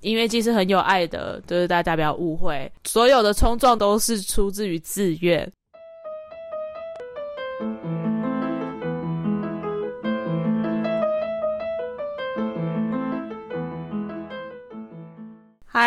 音乐季是很有爱的，就是大家不要误会，所有的冲撞都是出自于自愿。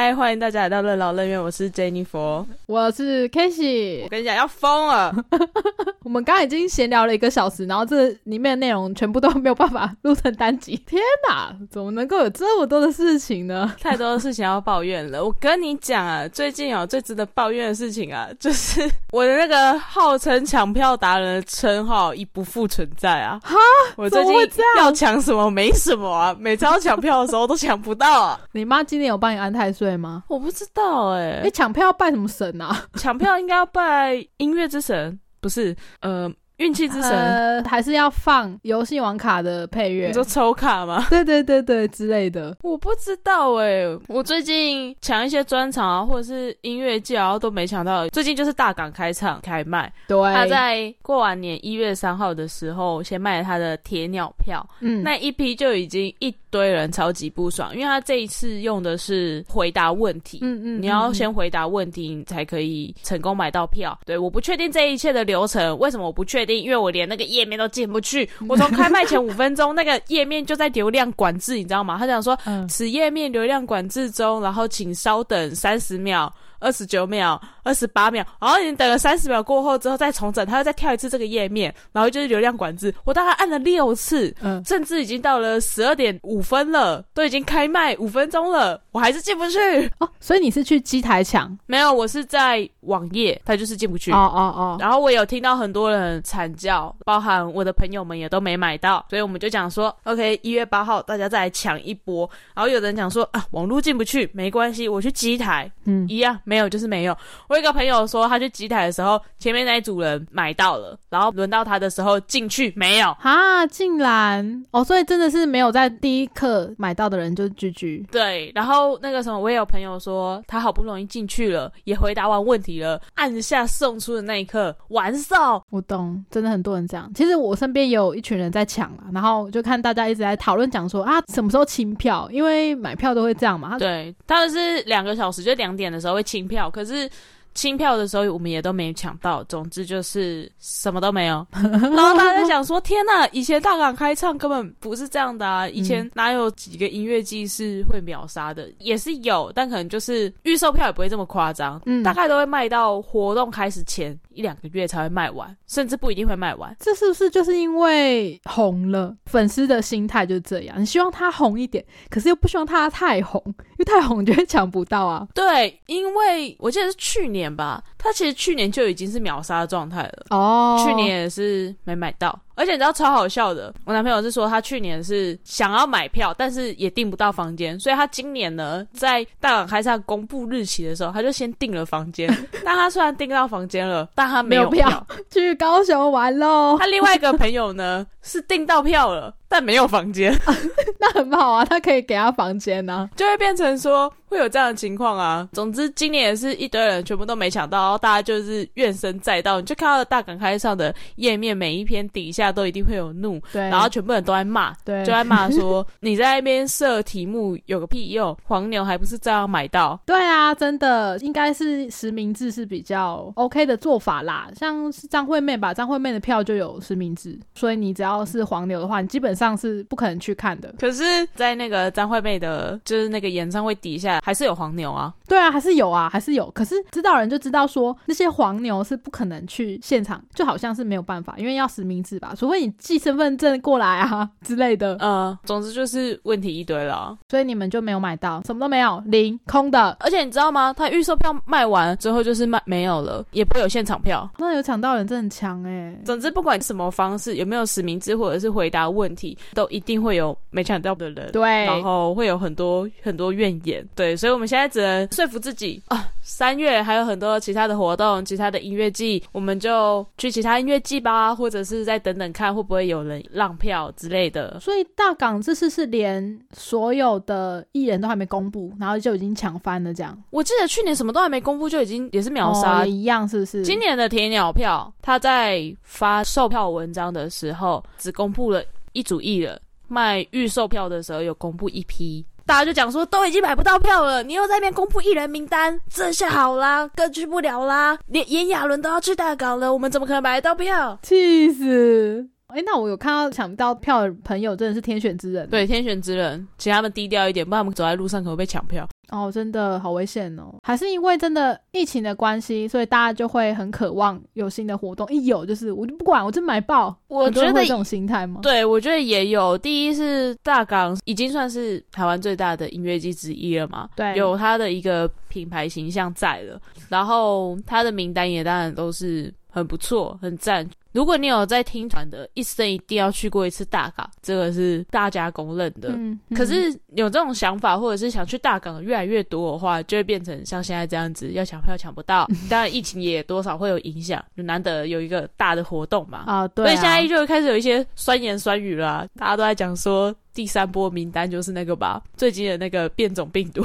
嗨，欢迎大家来到任劳任怨，我是 Jennifer，我是 k a s e y 我跟你讲要疯了，我们刚刚已经闲聊了一个小时，然后这里面的内容全部都没有办法录成单集。天哪，怎么能够有这么多的事情呢？太多的事情要抱怨了。我跟你讲啊，最近啊最值得抱怨的事情啊，就是我的那个号称抢票达人的称号已不复存在啊！哈，我最近要抢什么没什么啊，每次要抢票的时候都抢不到啊。你妈今年有帮你安太岁？对吗？我不知道哎，你抢票要拜什么神啊？抢票应该要拜音乐之神，不是？呃。运气之神，还是要放游戏王卡的配乐？你说抽卡吗？对对对对，之类的。我不知道哎，我最近抢一些专场啊，或者是音乐季啊，都没抢到。最近就是大港开唱开卖，对，他在过完年一月三号的时候，先卖了他的铁鸟票，嗯，那一批就已经一堆人超级不爽，因为他这一次用的是回答问题，嗯嗯，你要先回答问题，你才可以成功买到票。对，我不确定这一切的流程，为什么我不确定？因为我连那个页面都进不去，我从开卖前五分钟，那个页面就在流量管制，你知道吗？他讲说，此页面流量管制中，然后请稍等三十秒。二十九秒，二十八秒，然后你等了三十秒过后之后再重整，它又再跳一次这个页面，然后就是流量管制。我大概按了六次，嗯，甚至已经到了十二点五分了，都已经开卖五分钟了，我还是进不去。哦，所以你是去机台抢？没有，我是在网页，它就是进不去。哦哦哦。然后我有听到很多人惨叫，包含我的朋友们也都没买到，所以我们就讲说，OK，一月八号大家再来抢一波。然后有人讲说啊，网络进不去没关系，我去机台，嗯，一样。没有，就是没有。我一个朋友说，他去机台的时候，前面那一组人买到了，然后轮到他的时候进去没有啊，竟然哦，所以真的是没有在第一刻买到的人就 GG。对，然后那个什么，我也有朋友说，他好不容易进去了，也回答完问题了，按下送出的那一刻完售。我懂，真的很多人这样。其实我身边也有一群人在抢啊，然后就看大家一直在讨论讲说啊，什么时候清票？因为买票都会这样嘛。对，他们是两个小时，就两点的时候会清。票可是清票的时候，我们也都没抢到。总之就是什么都没有。然后大家想说：“天呐，以前大港开唱根本不是这样的啊！以前哪有几个音乐季是会秒杀的？也是有，但可能就是预售票也不会这么夸张。嗯，大概都会卖到活动开始前。”一两个月才会卖完，甚至不一定会卖完。这是不是就是因为红了？粉丝的心态就是这样，你希望它红一点，可是又不希望它太红，因为太红就会抢不到啊。对，因为我记得是去年吧，他其实去年就已经是秒杀状态了。哦，去年也是没买到。而且你知道超好笑的，我男朋友是说他去年是想要买票，但是也订不到房间，所以他今年呢在大港开唱公布日期的时候，他就先订了房间。但他虽然订到房间了，但他没有票去高雄玩喽。他另外一个朋友呢是订到票了。但没有房间，那很好啊，他可以给他房间呢，就会变成说会有这样的情况啊。总之，今年也是一堆人全部都没抢到，然后大家就是怨声载道。你就看到大港开上的页面，每一篇底下都一定会有怒，对，然后全部人都在骂，对，就在骂说你在那边设题目有个屁用，黄牛还不是照样买到？对啊，真的应该是实名制是比较 OK 的做法啦。像是张惠妹吧，张惠妹的票就有实名制，所以你只要是黄牛的话，你基本上。是不可能去看的，可是，在那个张惠妹的，就是那个演唱会底下，还是有黄牛啊。对啊，还是有啊，还是有。可是知道人就知道说，那些黄牛是不可能去现场，就好像是没有办法，因为要实名制吧，除非你寄身份证过来啊 之类的。嗯，总之就是问题一堆了。所以你们就没有买到，什么都没有，零空的。而且你知道吗？他预售票卖完之后就是卖没有了，也不会有现场票。那有抢到人真的很强哎。总之不管什么方式，有没有实名制或者是回答问题。都一定会有没抢到的人，对，然后会有很多很多怨言，对，所以我们现在只能说服自己啊，三月还有很多其他的活动，其他的音乐季，我们就去其他音乐季吧，或者是再等等看会不会有人让票之类的。所以大港这次是连所有的艺人都还没公布，然后就已经抢翻了，这样。我记得去年什么都还没公布，就已经也是秒杀一样，是不是？今年的铁鸟票，他在发售票文章的时候只公布了。一组艺人卖预售票的时候有公布一批，大家就讲说都已经买不到票了，你又在那边公布艺人名单，这下好啦，更去不了啦，连炎亚纶都要去大港了，我们怎么可能买得到票？气死！哎，那我有看到抢不到票的朋友真的是天选之人，对，天选之人，请他们低调一点，不然我们走在路上可能被抢票。哦，真的好危险哦！还是因为真的疫情的关系，所以大家就会很渴望有新的活动。一有就是我就不管，我就买爆。我觉得这种心态吗？对，我觉得也有。第一是大港已经算是台湾最大的音乐季之一了嘛，对，有它的一个品牌形象在了，然后它的名单也当然都是很不错、很赞。如果你有在听团的，一生一定要去过一次大港，这个是大家公认的。嗯，可是有这种想法，或者是想去大港的越来越多的话，就会变成像现在这样子，要抢票抢不到。当然，疫情也多少会有影响，就难得有一个大的活动嘛。啊，对。所以现在就开始有一些酸言酸语了，大家都在讲说。第三波名单就是那个吧，最近的那个变种病毒，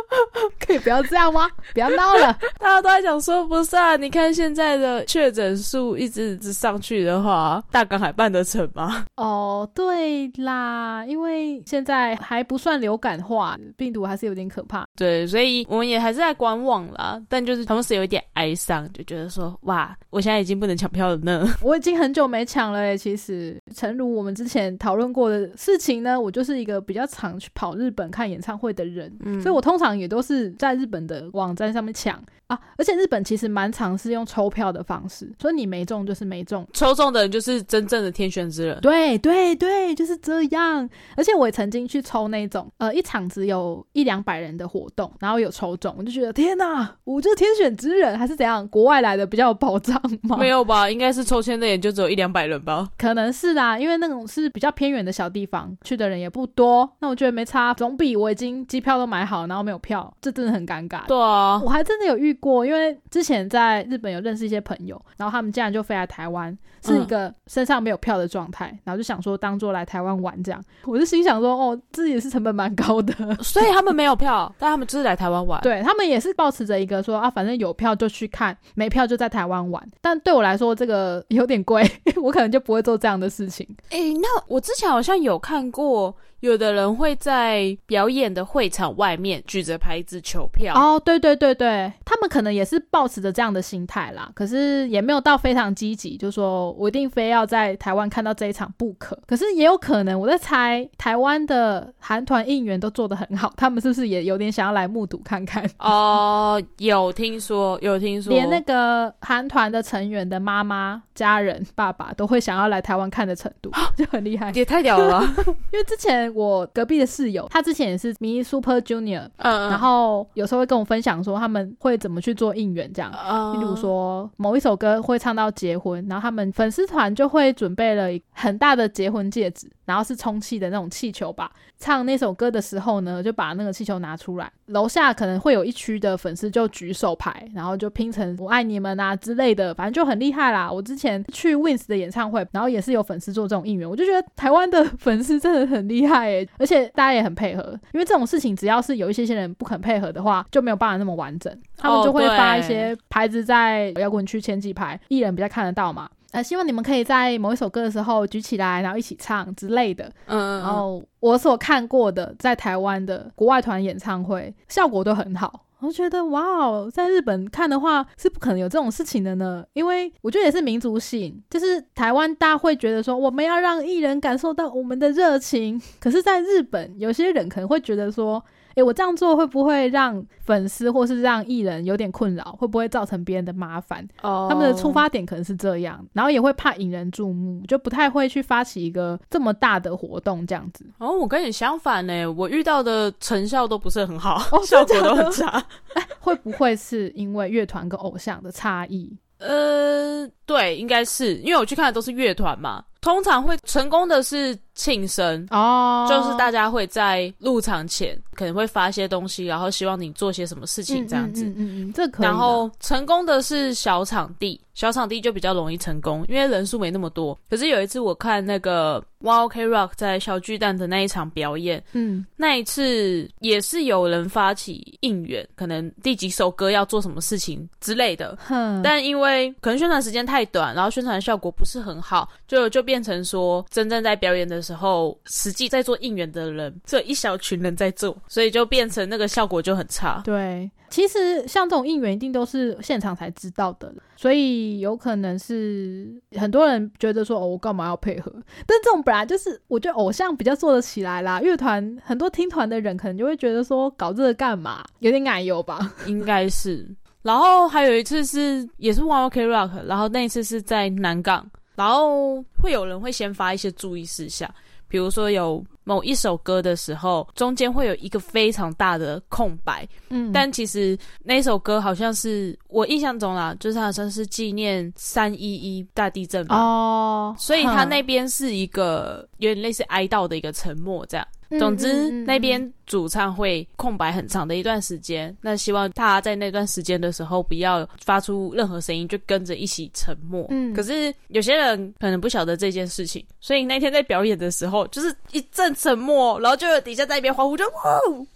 可以不要这样吗？不要闹了，大家都在讲说不是啊，你看现在的确诊数一直直上去的话，大港还办得成吗？哦，对啦，因为现在还不算流感化，病毒还是有点可怕。对，所以我们也还是在观望啦，但就是同时有一点哀伤，就觉得说哇，我现在已经不能抢票了呢。我已经很久没抢了诶，其实，诚如我们之前讨论过的事情。呢，我就是一个比较常去跑日本看演唱会的人，所以我通常也都是在日本的网站上面抢啊。而且日本其实蛮尝试用抽票的方式，所以你没中就是没中，抽中的人就是真正的天选之人。对对对，就是这样。而且我也曾经去抽那种呃一场只有一两百人的活动，然后有抽中，我就觉得天哪，我就是天选之人还是怎样？国外来的比较有保障吗？没有吧，应该是抽签的也就只有一两百人吧。可能是啦，因为那种是比较偏远的小地方。去的人也不多，那我觉得没差，总比我已经机票都买好，然后没有票，这真的很尴尬。对啊，我还真的有遇过，因为之前在日本有认识一些朋友，然后他们竟然就飞来台湾，是一个身上没有票的状态，然后就想说当做来台湾玩这样，我就心想说，哦，这也是成本蛮高的，所以他们没有票，但他们就是来台湾玩。对他们也是保持着一个说啊，反正有票就去看，没票就在台湾玩。但对我来说，这个有点贵，我可能就不会做这样的事情。哎，那我之前好像有看过。有的人会在表演的会场外面举着牌子求票哦，对对对对，他们可能也是抱持着这样的心态啦，可是也没有到非常积极，就说我一定非要在台湾看到这一场不可。可是也有可能，我在猜台湾的韩团应援都做得很好，他们是不是也有点想要来目睹看看？哦，有听说，有听说，连那个韩团的成员的妈妈、家人、爸爸都会想要来台湾看的程度，就很厉害，也太屌了，因为之前。我隔壁的室友，他之前也是迷 Super Junior，嗯，然后有时候会跟我分享说他们会怎么去做应援，这样，例如说某一首歌会唱到结婚，然后他们粉丝团就会准备了很大的结婚戒指，然后是充气的那种气球吧。唱那首歌的时候呢，就把那个气球拿出来，楼下可能会有一区的粉丝就举手牌，然后就拼成“我爱你们”啊之类的，反正就很厉害啦。我之前去 Wins 的演唱会，然后也是有粉丝做这种应援，我就觉得台湾的粉丝真的很厉害诶，而且大家也很配合，因为这种事情只要是有一些些人不肯配合的话，就没有办法那么完整。他们就会发一些牌子在摇滚区前几排，艺人比较看得到嘛。呃，希望你们可以在某一首歌的时候举起来，然后一起唱之类的。嗯，然后我所看过的在台湾的国外团演唱会效果都很好，我觉得哇哦，在日本看的话是不可能有这种事情的呢。因为我觉得也是民族性，就是台湾大家会觉得说我们要让艺人感受到我们的热情，可是在日本有些人可能会觉得说。哎，我这样做会不会让粉丝或是让艺人有点困扰？会不会造成别人的麻烦？哦，他们的出发点可能是这样，然后也会怕引人注目，就不太会去发起一个这么大的活动这样子。哦，我跟你相反呢，我遇到的成效都不是很好，效果都很差。会不会是因为乐团跟偶像的差异？呃，对，应该是因为我去看的都是乐团嘛，通常会成功的是。庆生哦，就是大家会在入场前可能会发一些东西，然后希望你做些什么事情这样子。嗯嗯嗯，这可以。然后成功的是小场地，小场地就比较容易成功，因为人数没那么多。可是有一次我看那个 One Ok Rock 在小巨蛋的那一场表演，嗯，那一次也是有人发起应援，可能第几首歌要做什么事情之类的。但因为可能宣传时间太短，然后宣传效果不是很好，就就变成说，真正在表演的时候，实际在做应援的人，这一小群人在做，所以就变成那个效果就很差。对，其实像这种应援一定都是现场才知道的，所以有可能是很多人觉得说，哦，我干嘛要配合？但这种本来就是，我觉得偶像比较做得起来啦。乐团很多听团的人可能就会觉得说，搞这个干嘛？有点奶油吧？应该是。然后还有一次是也是 One Ok Rock，然后那一次是在南港，然后会有人会先发一些注意事项，比如说有某一首歌的时候，中间会有一个非常大的空白，嗯，但其实那首歌好像是我印象中啦，就是好像是纪念三一一大地震吧，哦，所以他那边是一个有点类似哀悼的一个沉默这样。总之，那边主唱会空白很长的一段时间。那希望他在那段时间的时候不要发出任何声音，就跟着一起沉默。嗯，可是有些人可能不晓得这件事情，所以那天在表演的时候，就是一阵沉默，然后就有底下在一边欢呼，就呜，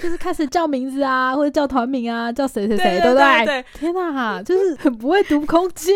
就是开始叫名字啊，或者叫团名啊，叫谁谁谁，对不对？对，天哪，就是很不会读空气。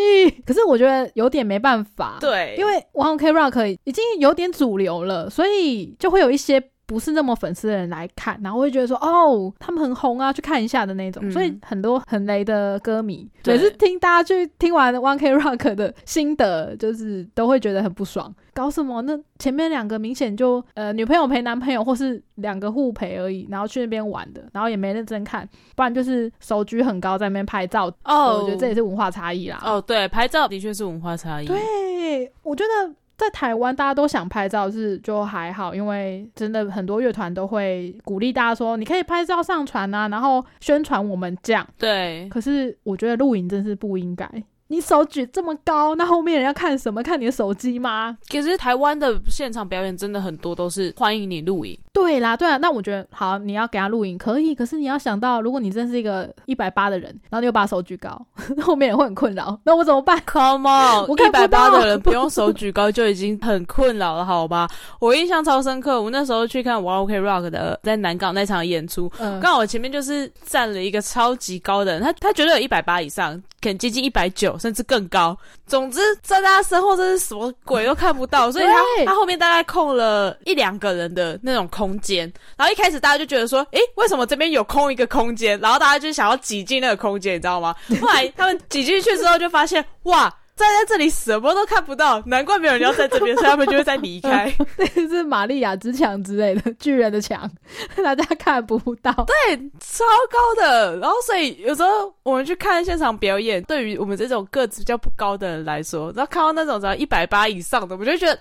可是我觉得有点没办法，对，因为 One Ok Rock 已经有点主流了，所以就会有一些。不是那么粉丝的人来看，然后会觉得说哦，他们很红啊，去看一下的那种。所以很多很雷的歌迷，每次听大家去听完 One K Rock 的心得，就是都会觉得很不爽。搞什么？那前面两个明显就呃女朋友陪男朋友，或是两个互陪而已，然后去那边玩的，然后也没认真看，不然就是手举很高在那边拍照。哦，我觉得这也是文化差异啦。哦，对，拍照的确是文化差异。对，我觉得。在台湾，大家都想拍照，是就还好，因为真的很多乐团都会鼓励大家说，你可以拍照上传啊，然后宣传我们这样。对，可是我觉得录影真是不应该。你手举这么高，那后面人要看什么？看你的手机吗？可是台湾的现场表演真的很多都是欢迎你录影。对啦，对啊，那我觉得好，你要给他录影可以，可是你要想到，如果你真是一个一百八的人，然后你又把手举高，后面也会很困扰，那我怎么办？Come on，我一百八的人不用手 举高就已经很困扰了，好吧？我印象超深刻，我那时候去看 One Ok Rock 的在南港那场演出，刚好我前面就是站了一个超级高的人，他他绝对有一百八以上。可能接近一百九，甚至更高。总之，在他身后这是什么鬼都看不到，所以他他后面大概空了一两个人的那种空间。然后一开始大家就觉得说，诶，为什么这边有空一个空间？然后大家就想要挤进那个空间，你知道吗？后来他们挤进去之后，就发现哇。站在这里什么都看不到，难怪没有人要在这边，所以他们就会再离开。那是玛利亚之墙之类的巨人的墙，大家看不到。对，超高的。然后，所以有时候我们去看现场表演，对于我们这种个子比较不高的人来说，然后看到那种只要一百八以上的，我就觉得。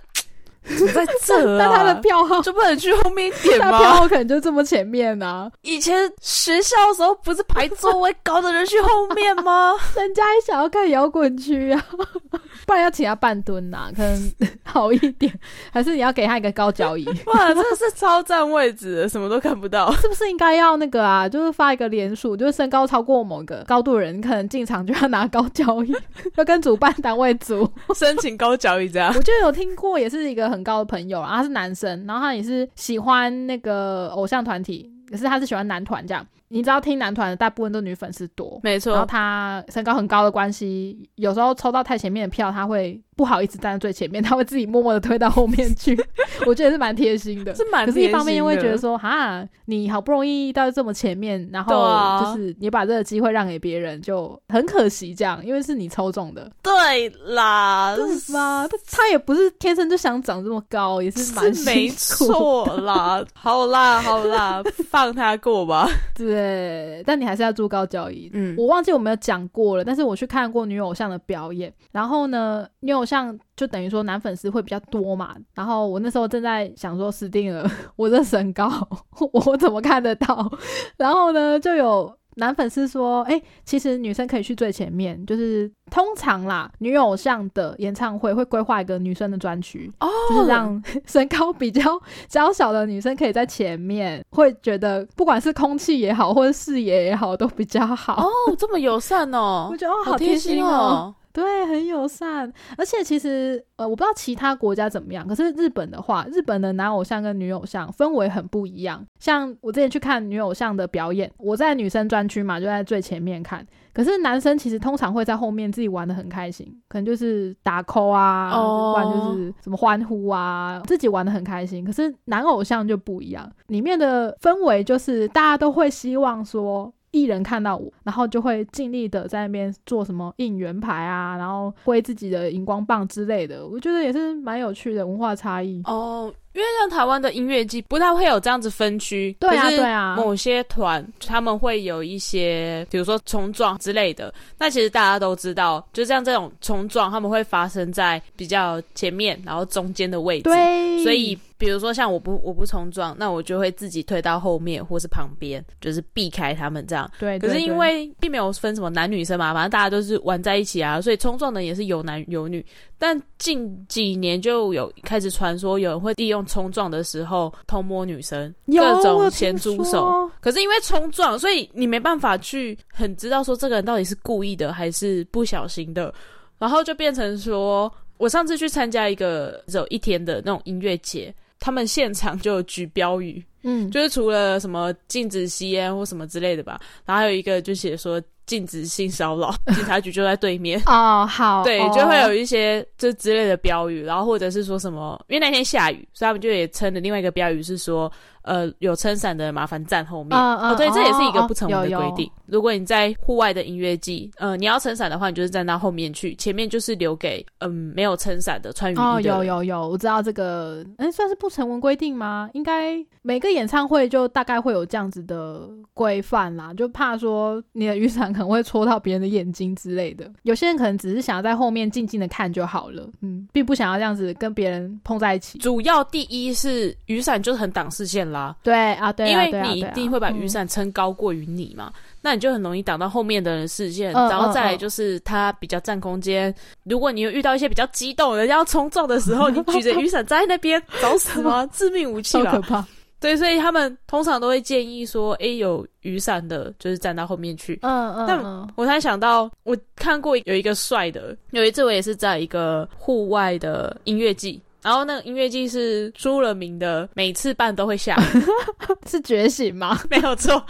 在这，但他的票号就不能去后面一点吗？票号可能就这么前面呢。以前学校的时候不是排座位高的人去后面吗？人家也想要看摇滚区啊，不然要请他半蹲呐，可能好一点。还是你要给他一个高脚椅？哇，真的是超占位置，什么都看不到。是不是应该要那个啊？就是发一个连署，就是身高超过某个高度的人，可能进场就要拿高脚椅，要跟主办单位组申请高脚椅这样。我就有听过，也是一个。很高的朋友，然后他是男生，然后他也是喜欢那个偶像团体，可是他是喜欢男团这样。你知道听男团的大部分都女粉丝多，没错。然后他身高很高的关系，有时候抽到太前面的票，他会。不好意思站在最前面，他会自己默默的推到后面去。我觉得是蛮贴心的，是蛮。可是一方面又会觉得说，哈，你好不容易到这么前面，然后就是你把这个机会让给别人，就很可惜这样，因为是你抽中的。对啦，是吗？他也不是天生就想长这么高，也是蛮没错啦。好啦，好啦，放他过吧。对，但你还是要做高交易。嗯，我忘记我没有讲过了，但是我去看过女偶像的表演，然后呢，女偶。像就等于说男粉丝会比较多嘛，然后我那时候正在想说死定了，我这身高 我怎么看得到？然后呢，就有男粉丝说，哎，其实女生可以去最前面，就是通常啦，女偶像的演唱会会规划一个女生的专区，哦，就是让身高比较娇小的女生可以在前面，会觉得不管是空气也好，或者视野也好，都比较好。哦，这么友善哦，我觉得哦，好贴心哦。对，很友善。而且其实呃，我不知道其他国家怎么样，可是日本的话，日本的男偶像跟女偶像氛围很不一样。像我之前去看女偶像的表演，我在女生专区嘛，就在最前面看。可是男生其实通常会在后面自己玩的很开心，可能就是打 call 啊，不然就是什么欢呼啊，自己玩的很开心。可是男偶像就不一样，里面的氛围就是大家都会希望说。艺人看到我，然后就会尽力的在那边做什么应援牌啊，然后挥自己的荧光棒之类的，我觉得也是蛮有趣的文化差异哦。因为像台湾的音乐季不太会有这样子分区，对啊，对啊，某些团他们会有一些，比如说冲撞之类的。那其实大家都知道，就像这种冲撞，他们会发生在比较前面，然后中间的位置。对，所以比如说像我不我不冲撞，那我就会自己退到后面或是旁边，就是避开他们这样。对，可是因为并没有分什么男女生嘛，反正大家都是玩在一起啊，所以冲撞的也是有男有女。但近几年就有开始传说，有人会利用冲撞的时候偷摸女生，各种咸猪手。可是因为冲撞，所以你没办法去很知道说这个人到底是故意的还是不小心的。然后就变成说，我上次去参加一个只有一天的那种音乐节，他们现场就举标语，嗯，就是除了什么禁止吸烟或什么之类的吧，然后还有一个就写说。禁止性骚扰，警察局就在对面哦。好，对，就会有一些这之类的标语，然后或者是说什么，因为那天下雨，所以他们就也撑的另外一个标语是说。呃，有撑伞的麻烦站后面哦。对，这也是一个不成文的规定。如果你在户外的音乐季，呃，你要撑伞的话，你就是站到后面去，前面就是留给嗯没有撑伞的穿雨衣的。哦，有有有，我知道这个，哎，算是不成文规定吗？应该每个演唱会就大概会有这样子的规范啦，就怕说你的雨伞可能会戳到别人的眼睛之类的。有些人可能只是想要在后面静静的看就好了，嗯，并不想要这样子跟别人碰在一起。主要第一是雨伞就是很挡视线。啦，对啊，对，因为你一定会把雨伞撑高过于你嘛，那你就很容易挡到后面的人视线，然后再来就是它比较占空间。如果你有遇到一些比较激动人家要冲撞的时候，你举着雨伞站在那边找死吗？致命武器了，可怕。对，所以他们通常都会建议说，哎，有雨伞的，就是站到后面去。嗯嗯。但我突然想到，我看过有一个帅的，有一次我也是在一个户外的音乐季。然后那个音乐季是出了名的，每次办都会下雨，是觉醒吗？没有错，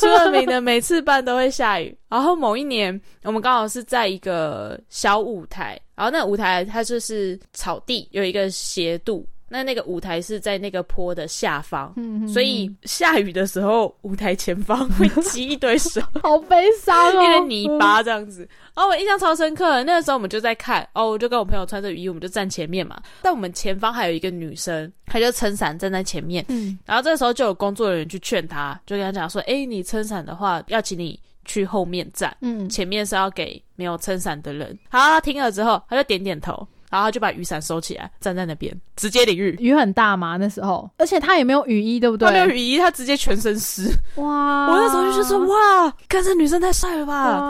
出了名的每次办都会下雨。然后某一年，我们刚好是在一个小舞台，然后那舞台它就是草地，有一个斜度。那那个舞台是在那个坡的下方，嗯所以下雨的时候，舞台前方会积一堆水，好悲伤哦，泥巴这样子。然后我印象超深刻，那个时候我们就在看，哦，我就跟我朋友穿着雨衣，我们就站前面嘛。但我们前方还有一个女生，她就撑伞站在前面。嗯，然后这个时候就有工作人员去劝她，就跟她讲说：“哎，你撑伞的话，要请你去后面站，嗯，前面是要给没有撑伞的人。”好，她听了之后，她就点点头。然后他就把雨伞收起来，站在那边，直接淋雨。雨很大嘛，那时候，而且他也没有雨衣，对不对？他没有雨衣，他直接全身湿。哇！我那时候就说：哇，看这女生太帅了吧！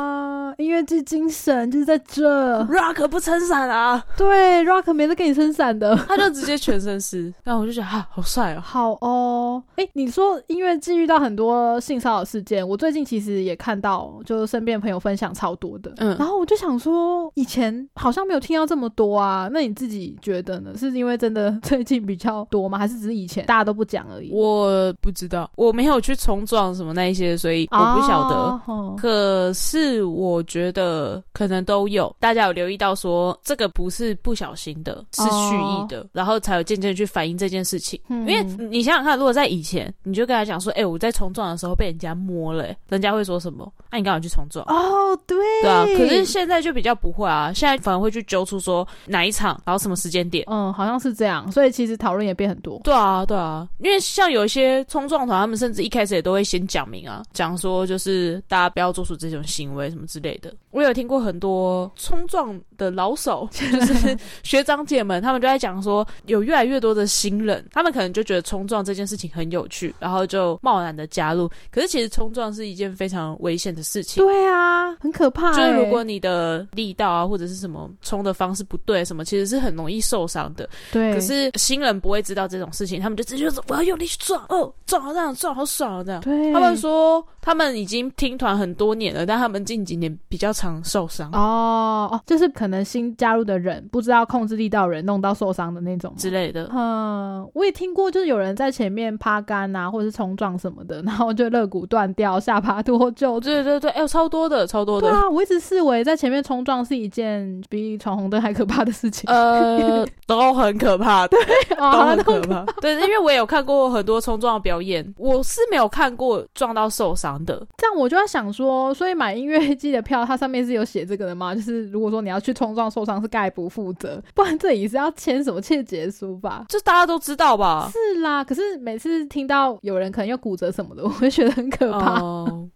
音乐剧精神就是在这，Rock 不撑伞啊？对，Rock 没得给你撑伞的，他就直接全身湿。然后我就觉得啊，好帅哦，好哦。哎，你说音乐剧遇到很多性骚扰事件，我最近其实也看到，就身边朋友分享超多的。嗯，然后我就想说，以前好像没有听到这么多啊。那你自己觉得呢？是因为真的最近比较多吗？还是只是以前大家都不讲而已？我不知道，我没有去冲撞什么那一些，所以我不晓得。可是我。我觉得可能都有，大家有留意到说这个不是不小心的，是蓄意的，然后才有渐渐去反映这件事情。嗯因为你想想看，如果在以前，你就跟他讲说：“哎，我在冲撞的时候被人家摸了，人家会说什么？那你干嘛去冲撞？”哦，对，对啊。可是现在就比较不会啊，现在反而会去揪出说哪一场，然后什么时间点。嗯，好像是这样。所以其实讨论也变很多。对啊，对啊。因为像有一些冲撞团，他们甚至一开始也都会先讲明啊，讲说就是大家不要做出这种行为什么之类。的，我有听过很多冲撞的老手，就是学长姐们，他们就在讲说，有越来越多的新人，他们可能就觉得冲撞这件事情很有趣，然后就贸然的加入。可是其实冲撞是一件非常危险的事情。对啊，很可怕。就是如果你的力道啊，或者是什么冲的方式不对，什么其实是很容易受伤的。对。可是新人不会知道这种事情，他们就直接说我要用力去撞，哦，撞好这样撞好爽啊这样。对。他们说他们已经听团很多年了，但他们近几年比较常受伤哦哦，就是可能新加入的人不知道控制力道，人弄到受伤的那种之类的。嗯，我也听过，就是有人在前面趴杆啊，或者是冲撞什么的，然后就肋骨断掉、下巴脱臼。对对对，哎，超多的，超多的。对啊，我一直视为在前面冲撞是一件比闯红灯还可怕的事情。呃，都很可怕，对，都很可怕。对，因为我也有看过很多冲撞的表演，我是没有看过撞到受伤的。这样我就在想说，所以买音乐季的票，它上面是有写这个的吗？就是如果说你要去冲撞受伤，是概不负责，不然这也是要签什么切结书吧？这大家都知道吧？是啦，可是每次听到有人可能要骨折什么的，我会觉得很可怕。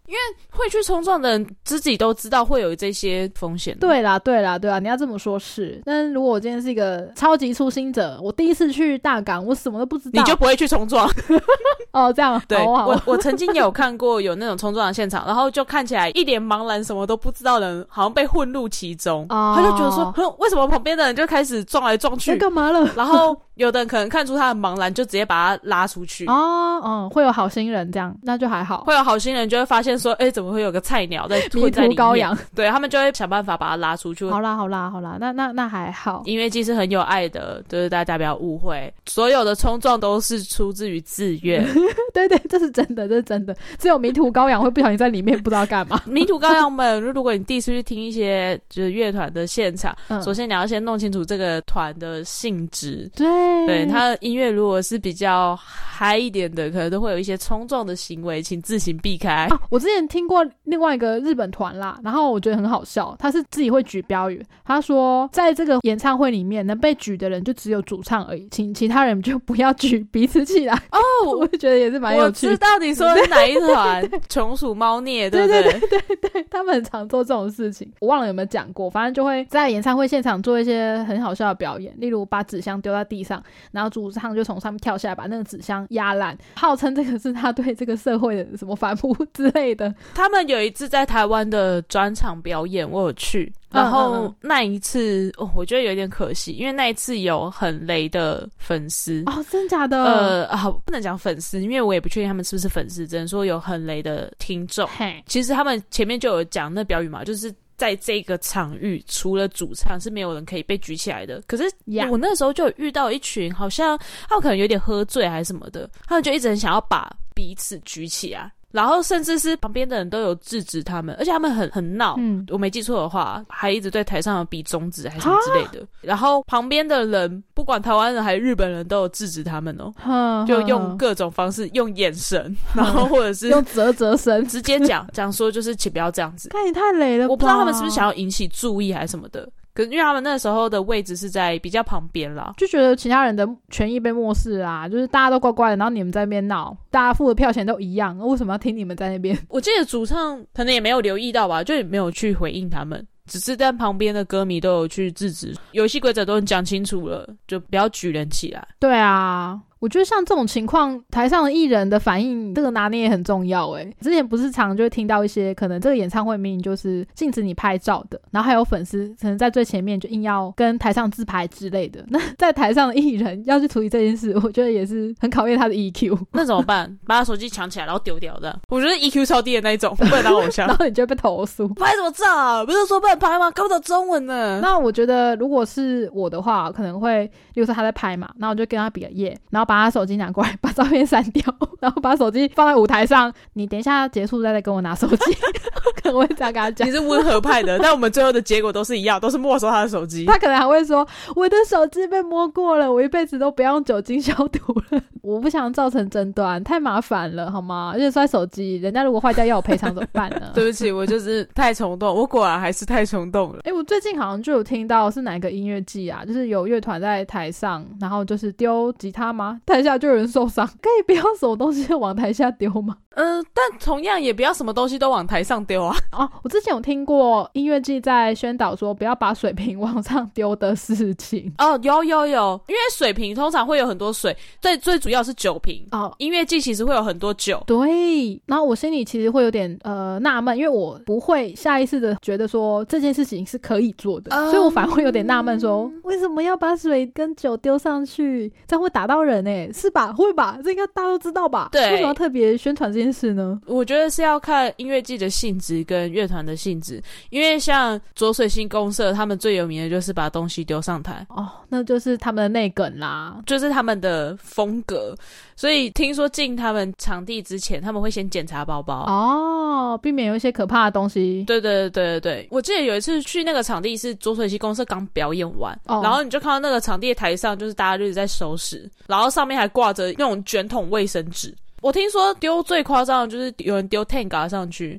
因为会去冲撞的人自己都知道会有这些风险。对啦，对啦，对啦，你要这么说，是。但如果我今天是一个超级初心者，我第一次去大港，我什么都不知道，你就不会去冲撞。哦，这样。对，我我曾经有看过有那种冲撞的现场，然后就看起来一脸茫然，什么都不知道的人，好像被混入其中。他就觉得说，为什么旁边的人就开始撞来撞去？干嘛了？然后。有的人可能看出他的茫然，就直接把他拉出去。哦，嗯，会有好心人这样，那就还好。会有好心人就会发现说，哎，怎么会有个菜鸟在迷途羔羊？对他们就会想办法把他拉出去。好啦，好啦，好啦，那那那还好。音乐季是很有爱的，就是大家不要误会，所有的冲撞都是出自于自愿。对对，这是真的，这是真的。只有迷途羔羊会不小心在里面不知道干嘛。迷途羔羊们，如果你第一次去听一些就是乐团的现场，首先你要先弄清楚这个团的性质。对，对他的。音乐如果是比较嗨一点的，可能都会有一些冲撞的行为，请自行避开。我之前听过另外一个日本团啦，然后我觉得很好笑，他是自己会举标语，他说在这个演唱会里面能被举的人就只有主唱而已，请其他人就不要举彼此起来。哦，我觉得也是蛮有趣。我知道你说的是哪一团？穷鼠猫腻，对不对？对对对，他们很常做这种事情，我忘了有没有讲过，反正就会在演唱会现场做一些很好笑的表演，例如把纸箱丢在地上，然后主。唱就从上面跳下来，把那个纸箱压烂，号称这个是他对这个社会的什么反扑 之类的。他们有一次在台湾的专场表演，我有去，然后那一次哦，我觉得有点可惜，因为那一次有很雷的粉丝哦，真假的？呃，好，不能讲粉丝，因为我也不确定他们是不是粉丝，只能说有很雷的听众。嘿其实他们前面就有讲那标语嘛，就是。在这个场域，除了主唱是没有人可以被举起来的。可是我那时候就遇到一群，好像他们可能有点喝醉还是什么的，他们就一直很想要把彼此举起来。然后甚至是旁边的人都有制止他们，而且他们很很闹。嗯，我没记错的话，还一直对台上比中指还是什么之类的。然后旁边的人，不管台湾人还是日本人，都有制止他们哦。就用各种方式，用眼神，然后或者是 用啧啧声，直接讲讲说，就是请不要这样子。看你太累了，我不知道他们是不是想要引起注意还是什么的。可是因为他们那时候的位置是在比较旁边啦，就觉得其他人的权益被漠视啊，就是大家都乖乖的，然后你们在那边闹，大家付的票钱都一样，为什么要听你们在那边？我记得主唱可能也没有留意到吧，就也没有去回应他们，只是在旁边的歌迷都有去制止，游戏规则都讲清楚了，就不要举人起来。对啊。我觉得像这种情况，台上的艺人的反应，这个拿捏也很重要。哎，之前不是常就会听到一些，可能这个演唱会明明就是禁止你拍照的，然后还有粉丝可能在最前面就硬要跟台上自拍之类的。那在台上的艺人要去处理这件事，我觉得也是很考验他的 EQ。那怎么办？把他手机抢起来，然后丢掉的。我觉得 EQ 超低的那一种，不能当偶像，然后你就被投诉。拍什么照？不是说不能拍吗？看不懂中文呢。那我觉得，如果是我的话，可能会，比如说他在拍嘛，那我就跟他比个耶，然后把他手机拿过来。把照片删掉，然后把手机放在舞台上。你等一下结束再再跟我拿手机，可能会这样跟他讲。你是温和派的，但我们最后的结果都是一样，都是没收他的手机。他可能还会说：“我的手机被摸过了，我一辈子都不要用酒精消毒了。”我不想造成争端，太麻烦了，好吗？而且摔手机，人家如果坏掉要我赔偿怎么办呢？对不起，我就是太冲动，我果然还是太冲动了。哎，我最近好像就有听到是哪个音乐季啊？就是有乐团在台上，然后就是丢吉他吗？台下就有人受伤，可以不要什么东西往台下丢吗？嗯，但同样也不要什么东西都往台上丢啊。哦，我之前有听过音乐季在宣导说不要把水瓶往上丢的事情。哦，有有有，因为水瓶通常会有很多水，最最主要是酒瓶。哦，音乐季其实会有很多酒。对，然后我心里其实会有点呃纳闷，因为我不会下意识的觉得说这件事情是可以做的，所以我反而会有点纳闷，说为什么要把水跟酒丢上去？这样会打到人诶，是吧？会吧？这应该大家都知道吧？对，为什么要特别宣传这件？件事呢？我觉得是要看音乐季的性质跟乐团的性质，因为像浊水星公社，他们最有名的就是把东西丢上台哦，那就是他们的内梗啦，就是他们的风格。所以听说进他们场地之前，他们会先检查包包哦，避免有一些可怕的东西。对对对对对，我记得有一次去那个场地是浊水溪公社刚表演完，然后你就看到那个场地的台上就是大家就是在收拾，然后上面还挂着那种卷筒卫生纸。我听说丢最夸张的就是有人丢 Tenga 上去，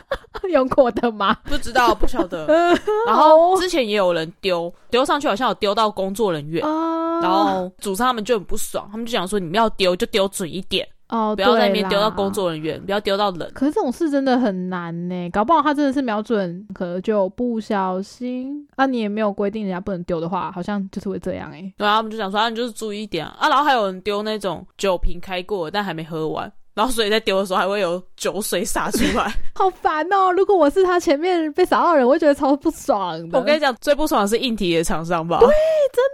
用过的吗？不知道，不晓得。然后之前也有人丢丢上去，好像有丢到工作人员，然后主唱他们就很不爽，他们就想说你们要丢就丢准一点。哦，不要在里面丢到工作人员，不要丢到人。可是这种事真的很难呢，搞不好他真的是瞄准，可能就不小心。啊，你也没有规定人家不能丢的话，好像就是会这样哎。对啊，我们就想说，啊，你就是注意一点啊。然后还有人丢那种酒瓶开过但还没喝完。然后所以在丢的时候还会有酒水洒出来，好烦哦！如果我是他前面被洒到人，我会觉得超不爽的。我跟你讲，最不爽的是硬体的厂商吧？对，真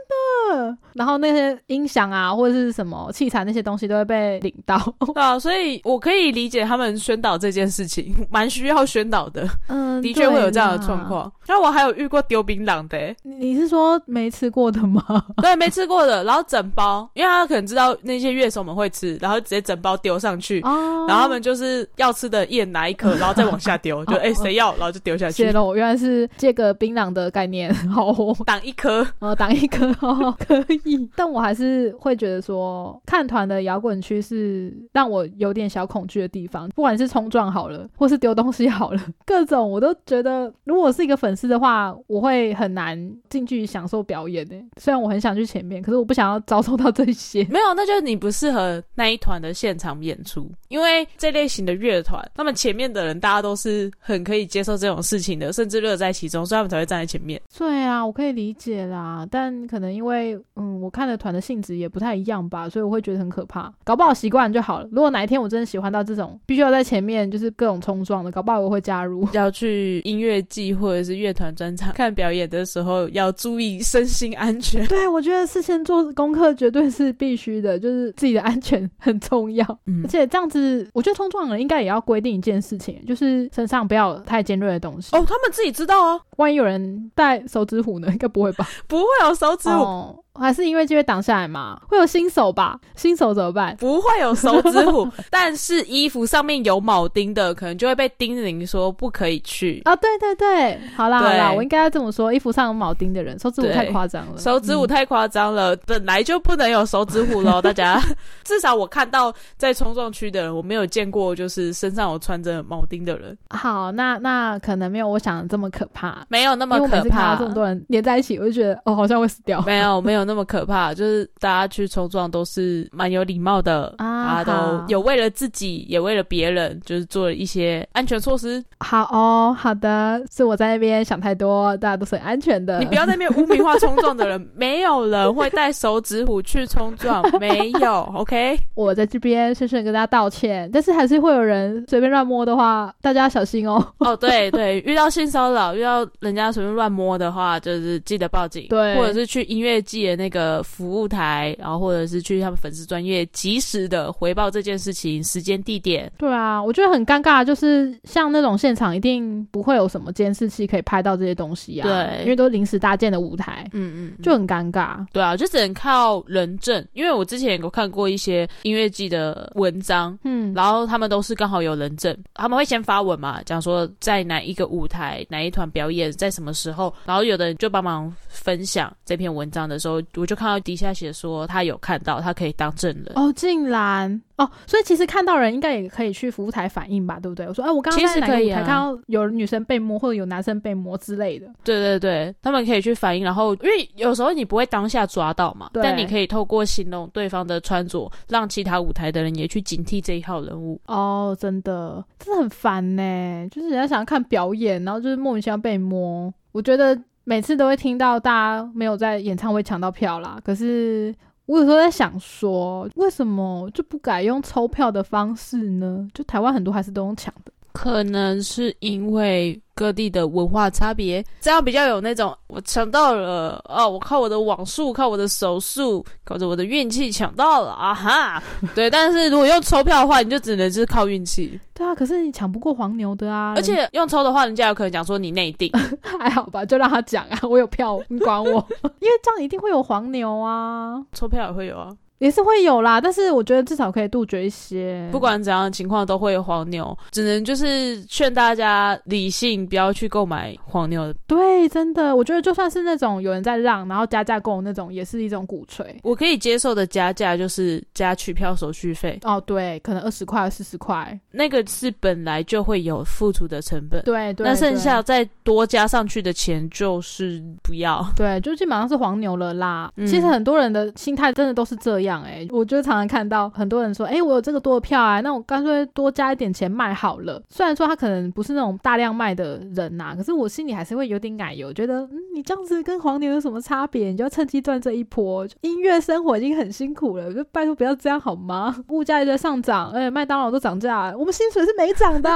的。然后那些音响啊，或者是什么器材那些东西都会被领到 啊，所以我可以理解他们宣导这件事情，蛮需要宣导的。嗯，的确会有这样的状况。然后我还有遇过丢槟榔的，你是说没吃过的吗？对，没吃过的。然后整包，因为他可能知道那些乐手们会吃，然后直接整包丢上去。哦，然后他们就是要吃的，一人拿一颗，然后再往下丢，就哎谁要，然后就丢下去。谢喽，原来是借个槟榔的概念，好，挡一颗，哦，挡一颗，可以。但我还是会觉得说，看团的摇滚区是让我有点小恐惧的地方，不管是冲撞好了，或是丢东西好了，各种我都觉得，如果是一个粉丝的话，我会很难进去享受表演的。虽然我很想去前面，可是我不想要遭受到这些。没有，那就是你不适合那一团的现场演出。因为这类型的乐团，他们前面的人大家都是很可以接受这种事情的，甚至乐在其中，所以他们才会站在前面。对啊，我可以理解啦，但可能因为嗯，我看的团的性质也不太一样吧，所以我会觉得很可怕。搞不好习惯就好了。如果哪一天我真的喜欢到这种必须要在前面就是各种冲撞的，搞不好我会加入。要去音乐季或者是乐团专场看表演的时候，要注意身心安全。对，我觉得事先做功课绝对是必须的，就是自己的安全很重要。嗯，而且这样子。我觉得冲撞人应该也要规定一件事情，就是身上不要太尖锐的东西。哦，他们自己知道啊。万一有人带手指虎呢？应该不会吧？不会有手指虎。还是因为就会挡下来嘛？会有新手吧？新手怎么办？不会有手指虎，但是衣服上面有铆钉的，可能就会被叮咛说不可以去啊！对对对，好啦好啦，我应该要这么说：衣服上有铆钉的人，手指虎太夸张了，手指虎太夸张了，本来就不能有手指虎喽！大家至少我看到在冲撞区的人，我没有见过就是身上有穿着铆钉的人。好，那那可能没有我想的这么可怕，没有那么可怕。这么多人连在一起，我就觉得哦，好像会死掉。没有没有。那么可怕，就是大家去冲撞都是蛮有礼貌的啊，都有为了自己也为了别人，就是做了一些安全措施。好哦，好的，是我在那边想太多，大家都是很安全的。你不要在那边污名化冲撞的人，没有人会带手指虎去冲撞，没有。OK，我在这边深深跟大家道歉，但是还是会有人随便乱摸的话，大家小心哦。哦，对对，遇到性骚扰，遇到人家随便乱摸的话，就是记得报警，对，或者是去音乐季的。那个服务台，然后或者是去他们粉丝专业及时的回报这件事情时间地点。对啊，我觉得很尴尬，就是像那种现场一定不会有什么监视器可以拍到这些东西啊。对，因为都是临时搭建的舞台，嗯嗯，就很尴尬。对啊，就只能靠人证。因为我之前有看过一些音乐季的文章，嗯，然后他们都是刚好有人证，他们会先发文嘛，讲说在哪一个舞台哪一团表演在什么时候，然后有的人就帮忙分享这篇文章的时候。我就看到底下写说他有看到，他可以当证人哦，竟然哦，所以其实看到人应该也可以去服务台反映吧，对不对？我说哎，我刚刚在哪个舞台看到有女生被摸，或者有男生被摸之类的。对对对，他们可以去反映，然后因为有时候你不会当下抓到嘛，但你可以透过形容对方的穿着，让其他舞台的人也去警惕这一号人物。哦，真的，真的很烦呢，就是人家想要看表演，然后就是莫名其妙被摸，我我觉得。每次都会听到大家没有在演唱会抢到票啦，可是我有时候在想说，为什么就不改用抽票的方式呢？就台湾很多还是都用抢的。可能是因为各地的文化差别，这样比较有那种我抢到了哦，我靠我的网速，靠我的手速，靠着我的运气抢到了啊哈！对，但是如果用抽票的话，你就只能是靠运气。对啊，可是你抢不过黄牛的啊！而且用抽的话，人家有可能讲说你内定，还好吧，就让他讲啊，我有票，你管我？因为这样一定会有黄牛啊，抽票也会有啊。也是会有啦，但是我觉得至少可以杜绝一些。不管怎样的情况，都会有黄牛，只能就是劝大家理性，不要去购买黄牛。对，真的，我觉得就算是那种有人在让，然后加价购那种，也是一种鼓吹。我可以接受的加价就是加取票手续费。哦，对，可能二十块、四十块，那个是本来就会有付出的成本。对对。那剩下再多加上去的钱就是不要。对，就基本上是黄牛了啦。其实很多人的心态真的都是这样。哎，我就常常看到很多人说，哎，我有这个多的票啊，那我干脆多加一点钱卖好了。虽然说他可能不是那种大量卖的人呐，可是我心里还是会有点奶油，觉得，嗯，你这样子跟黄牛有什么差别？你就要趁机赚这一波。音乐生活已经很辛苦了，就拜托不要这样好吗？物价也在上涨，哎，麦当劳都涨价，我们薪水是没涨的，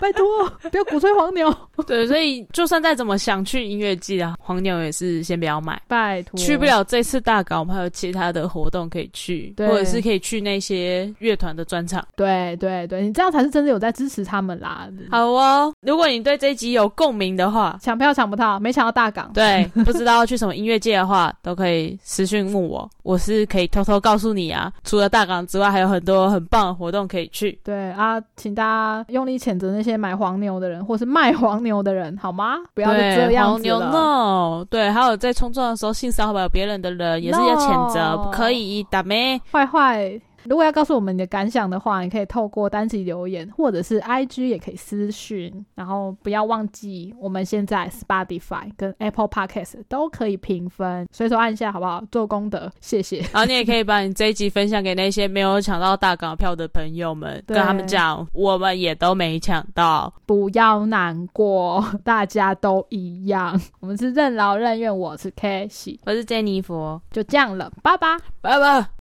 拜托不要鼓吹黄牛。对，所以就算再怎么想去音乐季啊，黄牛也是先不要买，拜托。去不了这次大港，我们还有其他的活动可以去。或者是可以去那些乐团的专场，对对对，你这样才是真的有在支持他们啦。好哦，如果你对这一集有共鸣的话，抢票抢不到，没抢到大港，对，不知道要去什么音乐界的话，都可以私讯问我，我是可以偷偷告诉你啊。除了大港之外，还有很多很棒的活动可以去。对啊，请大家用力谴责那些买黄牛的人，或是卖黄牛的人，好吗？不要这样子了。对，还有在冲撞的时候性骚扰别人的人，也是要谴责，不可以打咩。坏坏。如果要告诉我们你的感想的话，你可以透过单集留言，或者是 I G 也可以私讯。然后不要忘记，我们现在 Spotify 跟 Apple Podcast 都可以评分，随手按一下好不好？做功德，谢谢。然后你也可以把你这一集分享给那些没有抢到大港票的朋友们，跟他们讲，我们也都没抢到，不要难过，大家都一样。我们是任劳任怨，我是 Casey，我是 Jennifer，就这样了，拜拜，拜拜。